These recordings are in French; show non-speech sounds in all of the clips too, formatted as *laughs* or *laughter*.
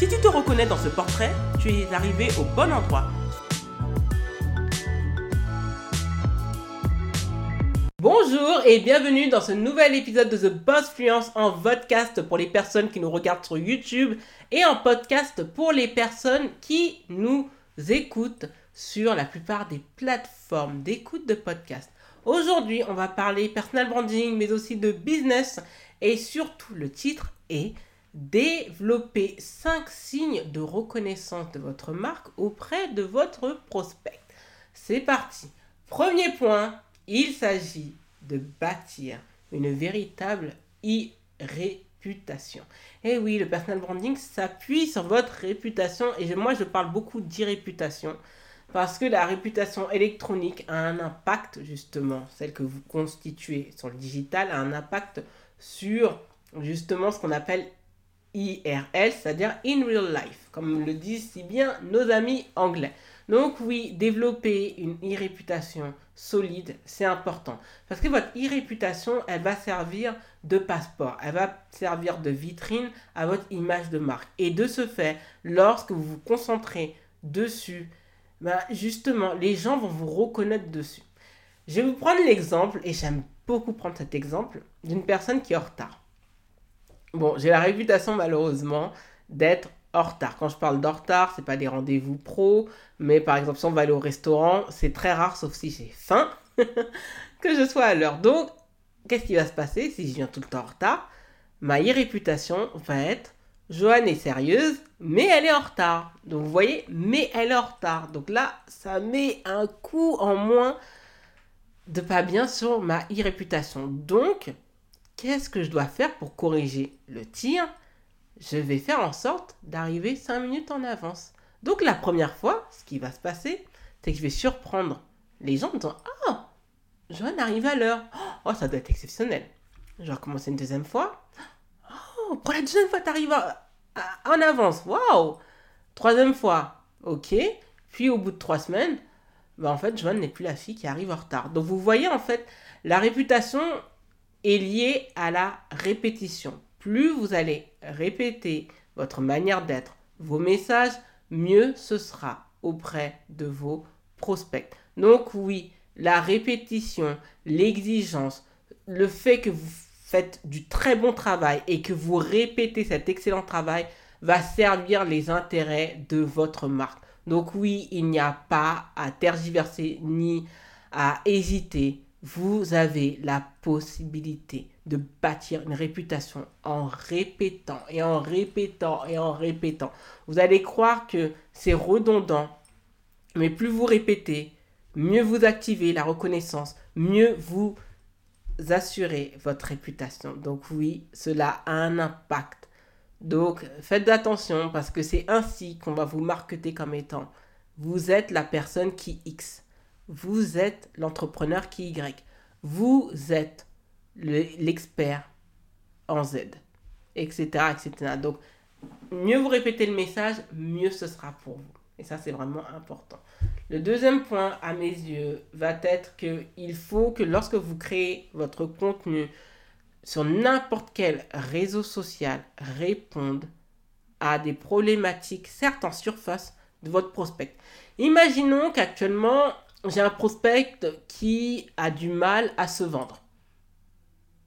Si tu te reconnais dans ce portrait, tu es arrivé au bon endroit. Bonjour et bienvenue dans ce nouvel épisode de The Boss Fluence en podcast pour les personnes qui nous regardent sur YouTube et en podcast pour les personnes qui nous écoutent sur la plupart des plateformes d'écoute de podcast. Aujourd'hui, on va parler personal branding, mais aussi de business. Et surtout, le titre est Développer 5 signes de reconnaissance de votre marque auprès de votre prospect. C'est parti. Premier point, il s'agit de bâtir une véritable e-réputation. Et oui, le personal branding s'appuie sur votre réputation et moi je parle beaucoup d'e-réputation parce que la réputation électronique a un impact, justement, celle que vous constituez sur le digital, a un impact sur, justement, ce qu'on appelle IRL, c'est-à-dire in real life, comme le disent si bien nos amis anglais. Donc oui, développer une e-réputation solide, c'est important. Parce que votre e-réputation, elle va servir de passeport, elle va servir de vitrine à votre image de marque. Et de ce fait, lorsque vous vous concentrez dessus, bah, justement, les gens vont vous reconnaître dessus. Je vais vous prendre l'exemple, et j'aime beaucoup prendre cet exemple, d'une personne qui est en retard. Bon, j'ai la réputation malheureusement d'être en retard. Quand je parle d'en retard, c'est pas des rendez-vous pro, mais par exemple, si on va aller au restaurant, c'est très rare, sauf si j'ai faim, *laughs* que je sois à l'heure. Donc, qu'est-ce qui va se passer si je viens tout le temps en retard? Ma réputation va être Joanne est sérieuse, mais elle est en retard. Donc vous voyez, mais elle est en retard. Donc là, ça met un coup en moins de pas bien sur ma e-réputation. Donc, qu'est-ce que je dois faire pour corriger le tir? Je vais faire en sorte d'arriver 5 minutes en avance. Donc la première fois, ce qui va se passer, c'est que je vais surprendre les gens en disant Ah, Joanne arrive à l'heure. Oh, ça doit être exceptionnel. Je vais recommencer une deuxième fois. Oh, pour la deuxième fois, tu arrives en avance. Waouh Troisième fois, ok. Puis au bout de trois semaines, bah en fait, Joanne n'est plus la fille qui arrive en retard. Donc vous voyez, en fait, la réputation est liée à la répétition. Plus vous allez répéter votre manière d'être, vos messages, mieux ce sera auprès de vos prospects. Donc oui, la répétition, l'exigence, le fait que vous faites du très bon travail et que vous répétez cet excellent travail va servir les intérêts de votre marque. Donc oui, il n'y a pas à tergiverser ni à hésiter. Vous avez la possibilité de bâtir une réputation en répétant et en répétant et en répétant. Vous allez croire que c'est redondant, mais plus vous répétez, mieux vous activez la reconnaissance, mieux vous assurer votre réputation. Donc oui, cela a un impact. Donc faites attention parce que c'est ainsi qu'on va vous marketer comme étant vous êtes la personne qui X. Vous êtes l'entrepreneur qui Y. Vous êtes l'expert en Z. Etc. etc. Donc mieux vous répétez le message, mieux ce sera pour vous. Et ça, c'est vraiment important. Le deuxième point, à mes yeux, va être qu'il faut que lorsque vous créez votre contenu sur n'importe quel réseau social, réponde à des problématiques, certes en surface, de votre prospect. Imaginons qu'actuellement, j'ai un prospect qui a du mal à se vendre.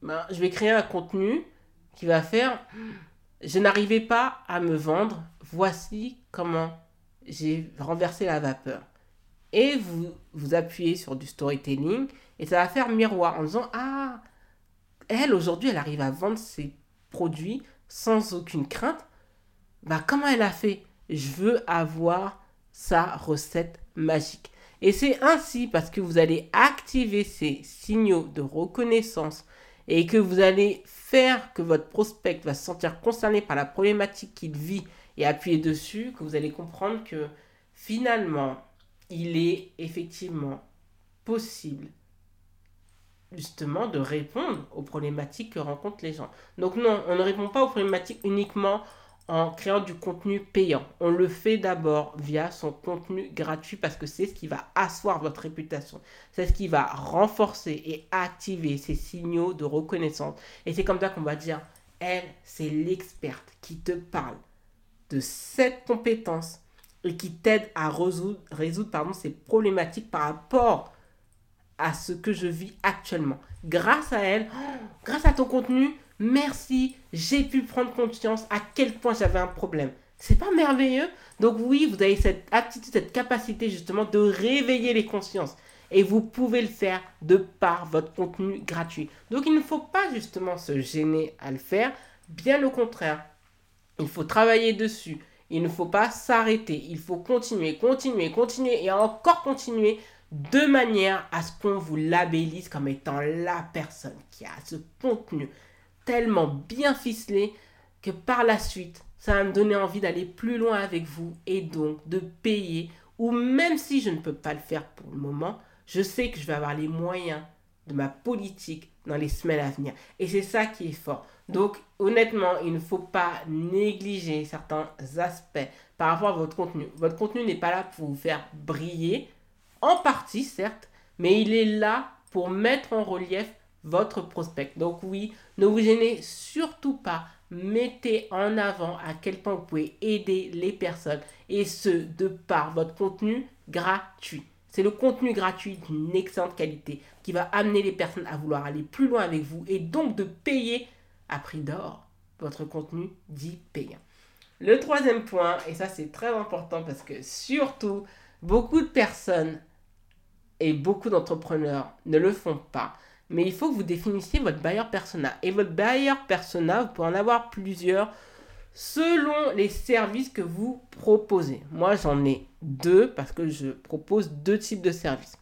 Ben, je vais créer un contenu qui va faire je n'arrivais pas à me vendre, voici comment j'ai renversé la vapeur. Et vous vous appuyez sur du storytelling et ça va faire miroir en disant ah elle aujourd'hui elle arrive à vendre ses produits sans aucune crainte. Bah comment elle a fait? Je veux avoir sa recette magique et c'est ainsi parce que vous allez activer ces signaux de reconnaissance et que vous allez faire que votre prospect va se sentir concerné par la problématique qu'il vit et appuyer dessus que vous allez comprendre que finalement, il est effectivement possible justement de répondre aux problématiques que rencontrent les gens. Donc non, on ne répond pas aux problématiques uniquement en créant du contenu payant. On le fait d'abord via son contenu gratuit parce que c'est ce qui va asseoir votre réputation. C'est ce qui va renforcer et activer ces signaux de reconnaissance. Et c'est comme ça qu'on va dire, elle, c'est l'experte qui te parle de cette compétence et qui t'aide à résoudre, pardon, ces problématiques par rapport à ce que je vis actuellement. Grâce à elle, grâce à ton contenu, merci, j'ai pu prendre conscience à quel point j'avais un problème. C'est pas merveilleux? Donc oui, vous avez cette aptitude, cette capacité justement de réveiller les consciences. Et vous pouvez le faire de par votre contenu gratuit. Donc il ne faut pas justement se gêner à le faire. Bien au contraire, il faut travailler dessus. Il ne faut pas s'arrêter. Il faut continuer, continuer, continuer et encore continuer de manière à ce qu'on vous labellise comme étant la personne qui a ce contenu tellement bien ficelé que par la suite, ça va me donner envie d'aller plus loin avec vous et donc de payer ou même si je ne peux pas le faire pour le moment, je sais que je vais avoir les moyens de ma politique dans les semaines à venir. Et c'est ça qui est fort. Donc honnêtement, il ne faut pas négliger certains aspects par rapport à votre contenu. Votre contenu n'est pas là pour vous faire briller, en partie certes, mais il est là pour mettre en relief votre prospect. Donc oui, ne vous gênez surtout pas. Mettez en avant à quel point vous pouvez aider les personnes et ce de par votre contenu gratuit. C'est le contenu gratuit d'une excellente qualité qui va amener les personnes à vouloir aller plus loin avec vous et donc de payer à prix d'or votre contenu dit payant. Le troisième point, et ça c'est très important parce que surtout beaucoup de personnes et beaucoup d'entrepreneurs ne le font pas, mais il faut que vous définissiez votre buyer persona. Et votre buyer persona, vous pouvez en avoir plusieurs selon les services que vous proposez. Moi, j'en ai deux parce que je propose deux types de services.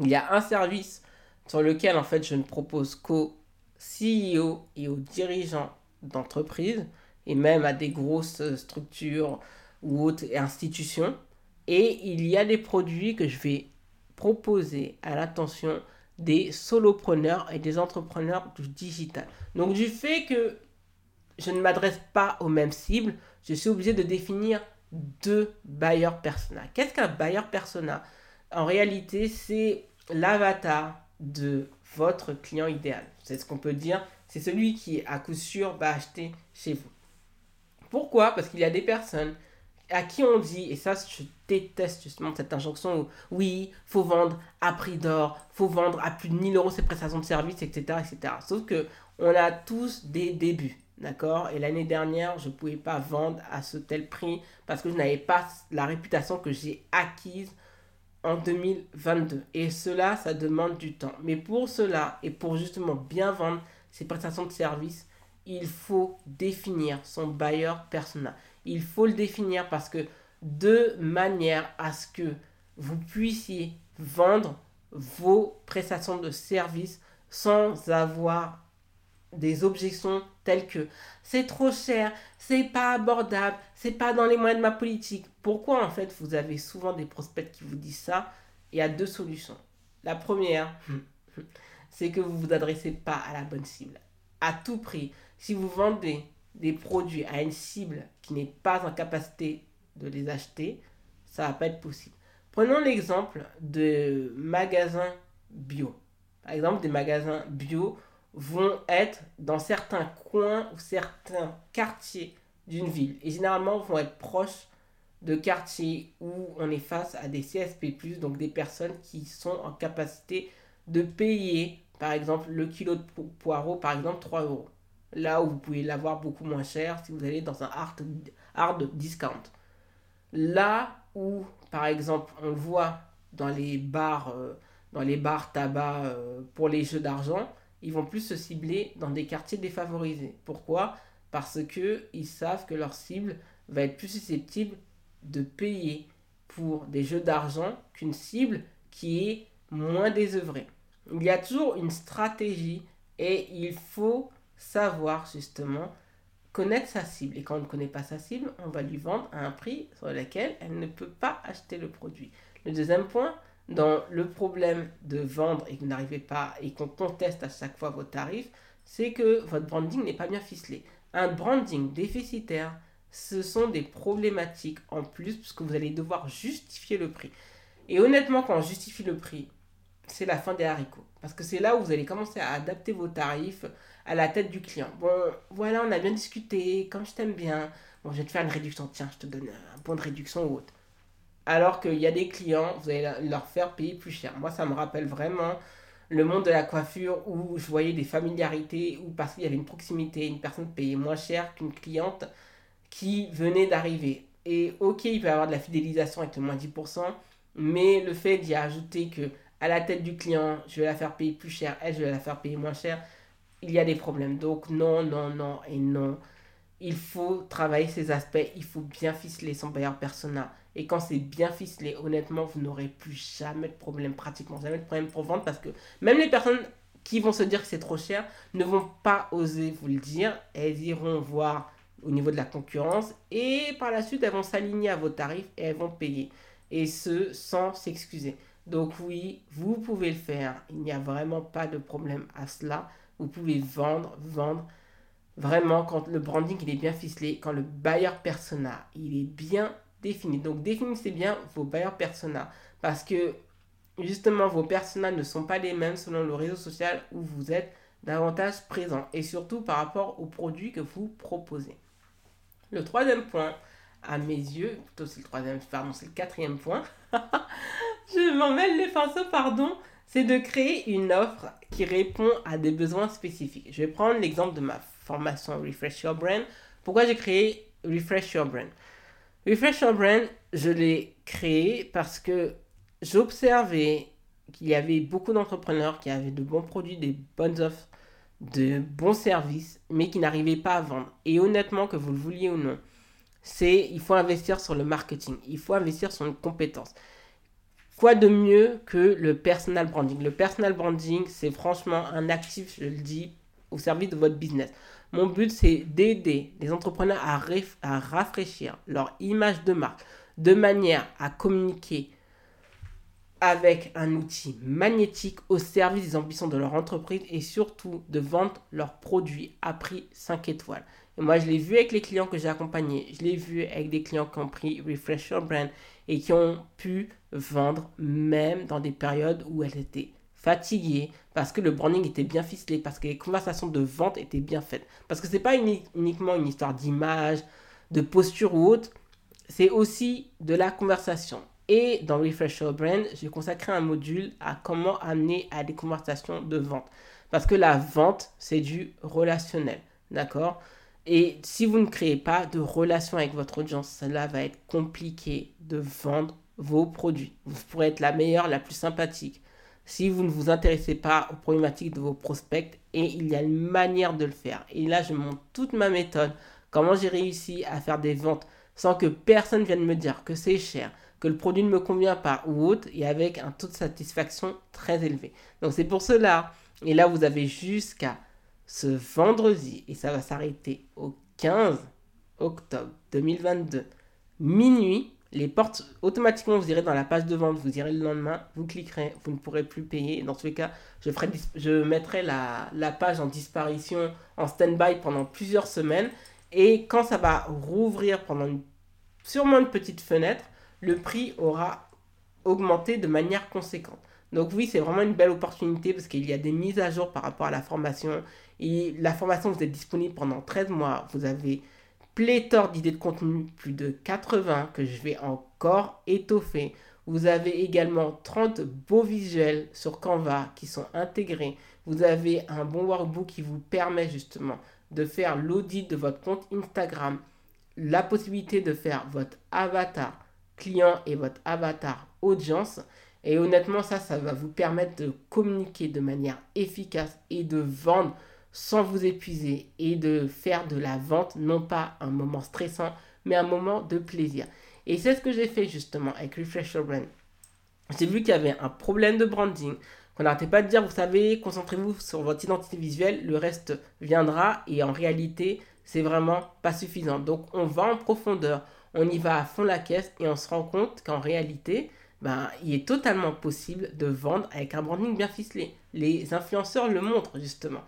Il y a un service sur lequel, en fait, je ne propose qu'aux CEO et aux dirigeants d'entreprise et même à des grosses structures ou autres institutions. Et il y a des produits que je vais proposer à l'attention des solopreneurs et des entrepreneurs du digital. Donc du fait que je ne m'adresse pas aux mêmes cibles, je suis obligé de définir deux buyer persona. Qu'est-ce qu'un buyer persona? En réalité, c'est l'avatar de votre client idéal. C'est ce qu'on peut dire. C'est celui qui, à coup sûr, va acheter chez vous. Pourquoi? Parce qu'il y a des personnes à qui on dit, et ça je déteste justement cette injonction où oui, faut vendre à prix d'or, faut vendre à plus de 1000 euros ses prestations de service, etc. etc. Sauf que on a tous des débuts, d'accord? Et l'année dernière, je ne pouvais pas vendre à ce tel prix parce que je n'avais pas la réputation que j'ai acquise en 2022. Et cela, ça demande du temps. Mais pour cela, et pour justement bien vendre ses prestations de service, il faut définir son buyer persona il faut le définir parce que de manière à ce que vous puissiez vendre vos prestations de service sans avoir des objections telles que c'est trop cher, c'est pas abordable, c'est pas dans les moyens de ma politique. Pourquoi en fait vous avez souvent des prospects qui vous disent ça? Il y a deux solutions. La première, c'est que vous vous adressez pas à la bonne cible. À tout prix, si vous vendez des produits à une cible qui n'est pas en capacité de les acheter, ça va pas être possible. Prenons l'exemple de magasins bio. Par exemple, des magasins bio vont être dans certains coins ou certains quartiers d'une ville et généralement vont être proches de quartiers où on est face à des CSP+, donc des personnes qui sont en capacité de payer par exemple le kilo de poireau par exemple 3 euros là où vous pouvez l'avoir beaucoup moins cher si vous allez dans un hard, hard discount. Là où, par exemple, on voit dans les bars, euh, dans les bars tabac euh, pour les jeux d'argent, ils vont plus se cibler dans des quartiers défavorisés. Pourquoi? Parce que ils savent que leur cible va être plus susceptible de payer pour des jeux d'argent qu'une cible qui est moins désœuvrée. Il y a toujours une stratégie et il faut savoir justement connaître sa cible. Et quand on ne connaît pas sa cible, on va lui vendre à un prix sur lequel elle ne peut pas acheter le produit. Le deuxième point, dans le problème de vendre et que vous n'arrivez pas et qu'on conteste à chaque fois vos tarifs, c'est que votre branding n'est pas bien ficelé. Un branding déficitaire, ce sont des problématiques en plus puisque vous allez devoir justifier le prix. Et honnêtement, quand on justifie le prix, c'est la fin des haricots. Parce que c'est là où vous allez commencer à adapter vos tarifs à la tête du client. Bon, voilà, on a bien discuté, comme je t'aime bien, bon, je vais te faire une réduction, tiens, je te donne un point de réduction ou autre. Alors qu'il y a des clients, vous allez leur faire payer plus cher. Moi, ça me rappelle vraiment le monde de la coiffure où je voyais des familiarités, où parce qu'il y avait une proximité, une personne payait moins cher qu'une cliente qui venait d'arriver. Et ok, il peut y avoir de la fidélisation avec le moins 10%, mais le fait d'y ajouter que à la tête du client, je vais la faire payer plus cher, elle, je vais la faire payer moins cher, il y a des problèmes. Donc non, non, non et non. Il faut travailler ces aspects, il faut bien ficeler son bailleur persona. Et quand c'est bien ficelé, honnêtement, vous n'aurez plus jamais de problème, pratiquement jamais de problème pour vendre parce que même les personnes qui vont se dire que c'est trop cher ne vont pas oser vous le dire. Elles iront voir au niveau de la concurrence et par la suite, elles vont s'aligner à vos tarifs et elles vont payer. Et ce, sans s'excuser. Donc oui, vous pouvez le faire. Il n'y a vraiment pas de problème à cela. Vous pouvez vendre, vendre. Vraiment, quand le branding il est bien ficelé, quand le buyer persona il est bien défini. Donc définissez bien vos buyer persona parce que justement vos personas ne sont pas les mêmes selon le réseau social où vous êtes davantage présent et surtout par rapport aux produits que vous proposez. Le troisième point, à mes yeux, plutôt c'est le troisième, pardon, c'est le quatrième point. *laughs* Je m'en mêle les pinceaux, pardon c'est de créer une offre qui répond à des besoins spécifiques. Je vais prendre l'exemple de ma formation Refresh Your Brand. Pourquoi j'ai créé Refresh Your Brand? Refresh Your Brand, je l'ai créé parce que j'observais qu'il y avait beaucoup d'entrepreneurs qui avaient de bons produits, des bonnes offres, de bons services, mais qui n'arrivaient pas à vendre. Et honnêtement, que vous le vouliez ou non, c'est il faut investir sur le marketing, il faut investir sur une compétence. De mieux que le personal branding? Le personal branding, c'est franchement un actif, je le dis, au service de votre business. Mon but, c'est d'aider les entrepreneurs à, à rafraîchir leur image de marque de manière à communiquer avec un outil magnétique au service des ambitions de leur entreprise et surtout de vendre leurs produits à prix 5 étoiles. Et moi, je l'ai vu avec les clients que j'ai accompagnés, je l'ai vu avec des clients qui ont pris Refresh Your Brand et qui ont pu vendre même dans des périodes où elles étaient fatiguées parce que le branding était bien ficelé, parce que les conversations de vente étaient bien faites. Parce que ce n'est pas uniquement une histoire d'image, de posture ou autre, c'est aussi de la conversation. Et dans Refresh Your Brand, j'ai consacré un module à comment amener à des conversations de vente. Parce que la vente, c'est du relationnel. D'accord? Et si vous ne créez pas de relation avec votre audience, cela va être compliqué de vendre vos produits. Vous pourrez être la meilleure, la plus sympathique. Si vous ne vous intéressez pas aux problématiques de vos prospects, et il y a une manière de le faire. Et là, je montre toute ma méthode, comment j'ai réussi à faire des ventes sans que personne vienne me dire que c'est cher, que le produit ne me convient pas ou autre, et avec un taux de satisfaction très élevé. Donc c'est pour cela, et là vous avez jusqu'à ce vendredi, et ça va s'arrêter au 15 octobre 2022, minuit, les portes, automatiquement, vous irez dans la page de vente, vous irez le lendemain, vous cliquerez, vous ne pourrez plus payer. Dans tous les cas, je, ferai, je mettrai la, la page en disparition, en stand-by pendant plusieurs semaines. Et quand ça va rouvrir pendant sûrement une petite fenêtre, le prix aura augmenté de manière conséquente. Donc oui, c'est vraiment une belle opportunité parce qu'il y a des mises à jour par rapport à la formation. Et la formation, vous êtes disponible pendant 13 mois. Vous avez pléthore d'idées de contenu, plus de 80 que je vais encore étoffer. Vous avez également 30 beaux visuels sur Canva qui sont intégrés. Vous avez un bon workbook qui vous permet justement de faire l'audit de votre compte Instagram, la possibilité de faire votre avatar client et votre avatar audience et honnêtement, ça, ça va vous permettre de communiquer de manière efficace et de vendre sans vous épuiser et de faire de la vente, non pas un moment stressant, mais un moment de plaisir. Et c'est ce que j'ai fait justement avec Refresh Your Brand. J'ai vu qu'il y avait un problème de branding, qu'on n'arrêtait pas de dire, vous savez, concentrez-vous sur votre identité visuelle, le reste viendra. Et en réalité, c'est vraiment pas suffisant. Donc on va en profondeur, on y va à fond la caisse et on se rend compte qu'en réalité, ben, il est totalement possible de vendre avec un branding bien ficelé. Les influenceurs le montrent justement.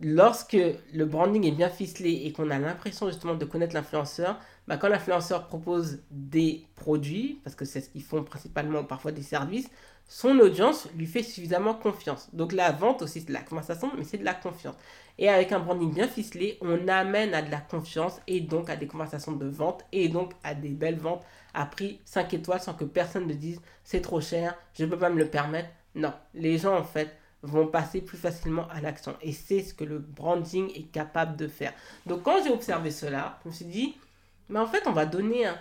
Lorsque le branding est bien ficelé et qu'on a l'impression justement de connaître l'influenceur, ben, quand l'influenceur propose des produits, parce que c'est ce qu'ils font principalement parfois des services, son audience lui fait suffisamment confiance. Donc la vente aussi, c'est de la conversation, mais c'est de la confiance. Et avec un branding bien ficelé, on amène à de la confiance et donc à des conversations de vente et donc à des belles ventes à prix 5 étoiles sans que personne ne dise c'est trop cher, je ne peux pas me le permettre. Non, les gens en fait vont passer plus facilement à l'action. Et c'est ce que le branding est capable de faire. Donc quand j'ai observé cela, je me suis dit, mais en fait on va donner un,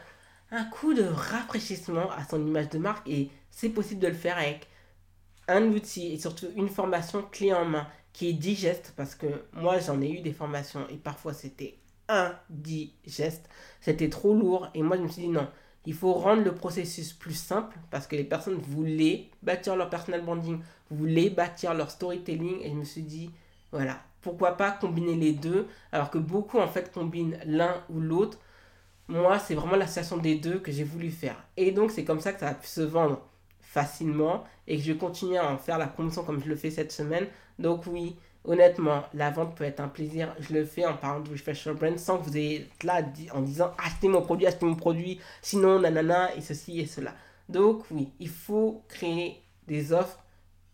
un coup de rafraîchissement à son image de marque et c'est possible de le faire avec un outil et surtout une formation clé en main qui est digeste parce que moi j'en ai eu des formations et parfois c'était indigeste, c'était trop lourd et moi je me suis dit non, il faut rendre le processus plus simple parce que les personnes voulaient bâtir leur personal branding, voulaient bâtir leur storytelling et je me suis dit voilà, pourquoi pas combiner les deux alors que beaucoup en fait combinent l'un ou l'autre. Moi, c'est vraiment l'association des deux que j'ai voulu faire. Et donc c'est comme ça que ça a pu se vendre facilement et que je continue à en faire la promotion comme je le fais cette semaine. Donc oui, honnêtement, la vente peut être un plaisir. Je le fais en parlant de Refresh Brand sans que vous ayez là en disant achetez mon produit, achetez mon produit, sinon nanana et ceci et cela. Donc oui, il faut créer des offres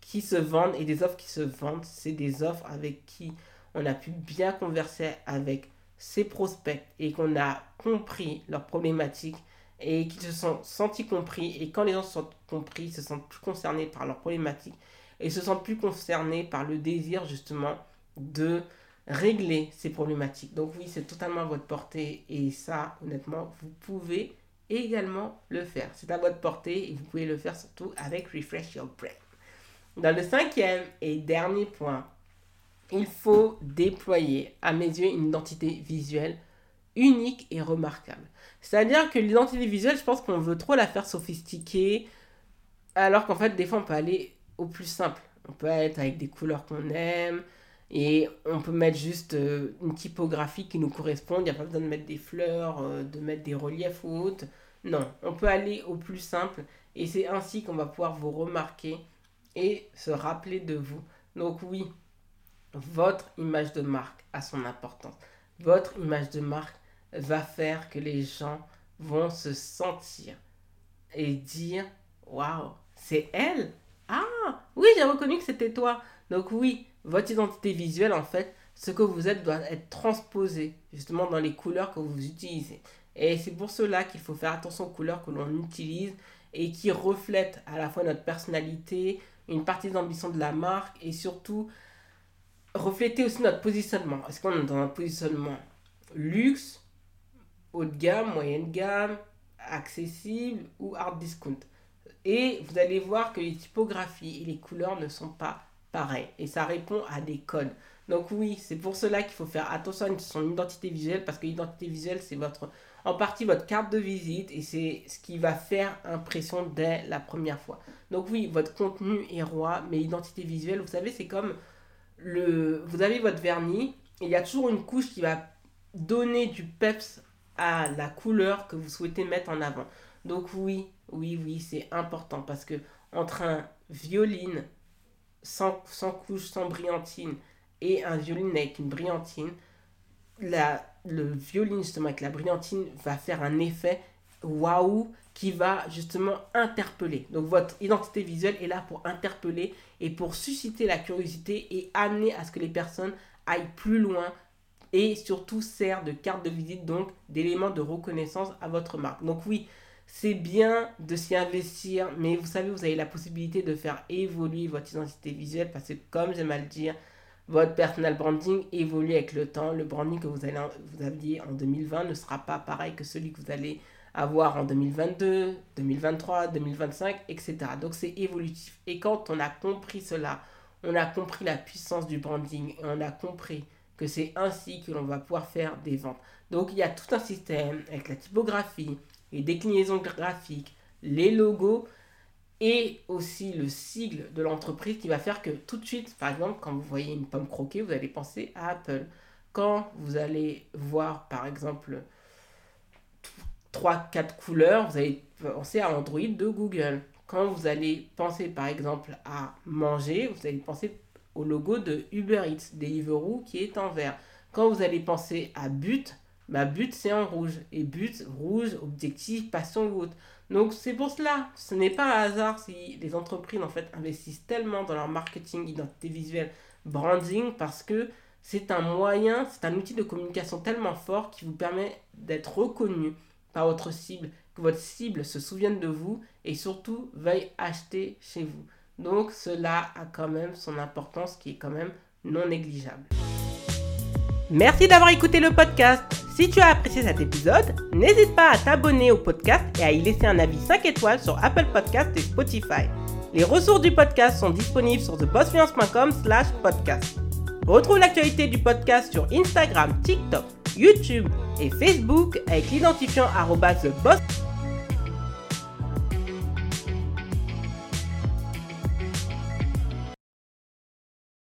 qui se vendent et des offres qui se vendent, c'est des offres avec qui on a pu bien converser avec ses prospects et qu'on a compris leurs problématiques et qu'ils se sont sentis compris. Et quand les gens se sentent compris, se sentent plus concernés par leurs problématiques et se sentent plus concernés par le désir justement de régler ces problématiques. Donc oui, c'est totalement à votre portée et ça, honnêtement, vous pouvez également le faire. C'est à votre portée et vous pouvez le faire surtout avec Refresh Your Brain. Dans le cinquième et dernier point, il faut déployer à mes yeux une identité visuelle unique et remarquable. C'est-à-dire que l'identité visuelle, je pense qu'on veut trop la faire sophistiquée, alors qu'en fait, des fois, on peut aller au plus simple. On peut être avec des couleurs qu'on aime, et on peut mettre juste euh, une typographie qui nous correspond. Il n'y a pas besoin de mettre des fleurs, euh, de mettre des reliefs ou autres. Non, on peut aller au plus simple, et c'est ainsi qu'on va pouvoir vous remarquer et se rappeler de vous. Donc oui, votre image de marque a son importance. Votre image de marque va faire que les gens vont se sentir et dire waouh, c'est elle. Oui, j'ai reconnu que c'était toi. Donc oui, votre identité visuelle en fait, ce que vous êtes doit être transposé justement dans les couleurs que vous utilisez. Et c'est pour cela qu'il faut faire attention aux couleurs que l'on utilise et qui reflètent à la fois notre personnalité, une partie de l'ambition de la marque et surtout refléter aussi notre positionnement. Est-ce qu'on est dans un positionnement luxe, haut de gamme, moyenne gamme, accessible ou hard discount? Et vous allez voir que les typographies et les couleurs ne sont pas pareilles. Et ça répond à des codes. Donc oui, c'est pour cela qu'il faut faire attention à son identité visuelle parce que l'identité visuelle, c'est votre, en partie votre carte de visite et c'est ce qui va faire impression dès la première fois. Donc oui, votre contenu est roi, mais l'identité visuelle, vous savez, c'est comme le, vous avez votre vernis, il y a toujours une couche qui va donner du peps à la couleur que vous souhaitez mettre en avant. Donc oui, oui, oui, c'est important parce que entre un violine sans, sans couche, sans brillantine et un violine avec une brillantine, la, le violine justement avec la brillantine va faire un effet waouh qui va justement interpeller. Donc votre identité visuelle est là pour interpeller et pour susciter la curiosité et amener à ce que les personnes aillent plus loin et surtout sert de carte de visite, donc d'élément de reconnaissance à votre marque. Donc oui, c'est bien de s'y investir, mais vous savez, vous avez la possibilité de faire évoluer votre identité visuelle parce que comme j'aime à le dire, votre personal branding évolue avec le temps. Le branding que vous, allez, vous aviez en 2020 ne sera pas pareil que celui que vous allez avoir en 2022, 2023, 2025, etc. Donc c'est évolutif. Et quand on a compris cela, on a compris la puissance du branding et on a compris que c'est ainsi que l'on va pouvoir faire des ventes. Donc il y a tout un système avec la typographie, les déclinaisons graphiques, les logos et aussi le sigle de l'entreprise qui va faire que tout de suite, par exemple, quand vous voyez une pomme croquée, vous allez penser à Apple. quand vous allez voir, par exemple, 3-4 couleurs, vous allez penser à Android de Google. Quand vous allez penser, par exemple, à manger, vous allez penser au logo de Uber Eats, Deliveroo, qui est en vert. Quand vous allez penser à but, ma but c'est en rouge. Et but, rouge, objectif, passion ou autre. Donc c'est pour cela, ce n'est pas un hasard si les entreprises en fait investissent tellement dans leur marketing, identité visuelle, branding, parce que c'est un moyen, c'est un outil de communication tellement fort qui vous permet d'être reconnu par votre cible, que votre cible se souvienne de vous et surtout veuille acheter chez vous. Donc cela a quand même son importance qui est quand même non négligeable. Merci d'avoir écouté le podcast. Si tu as apprécié cet épisode, n'hésite pas à t'abonner au podcast et à y laisser un avis 5 étoiles sur Apple Podcast et Spotify. Les ressources du podcast sont disponibles sur thebossfluence.com slash podcast. Retrouve l'actualité du podcast sur Instagram, TikTok, YouTube et Facebook avec l'identifiant TheBoss